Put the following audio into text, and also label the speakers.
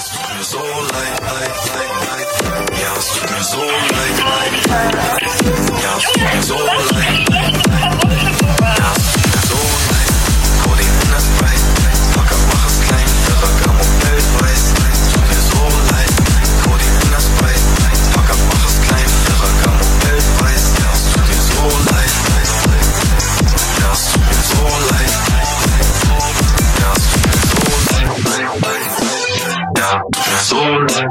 Speaker 1: I'll so like, like, like, like, yeah, I'll light, light, like, like, like. sola.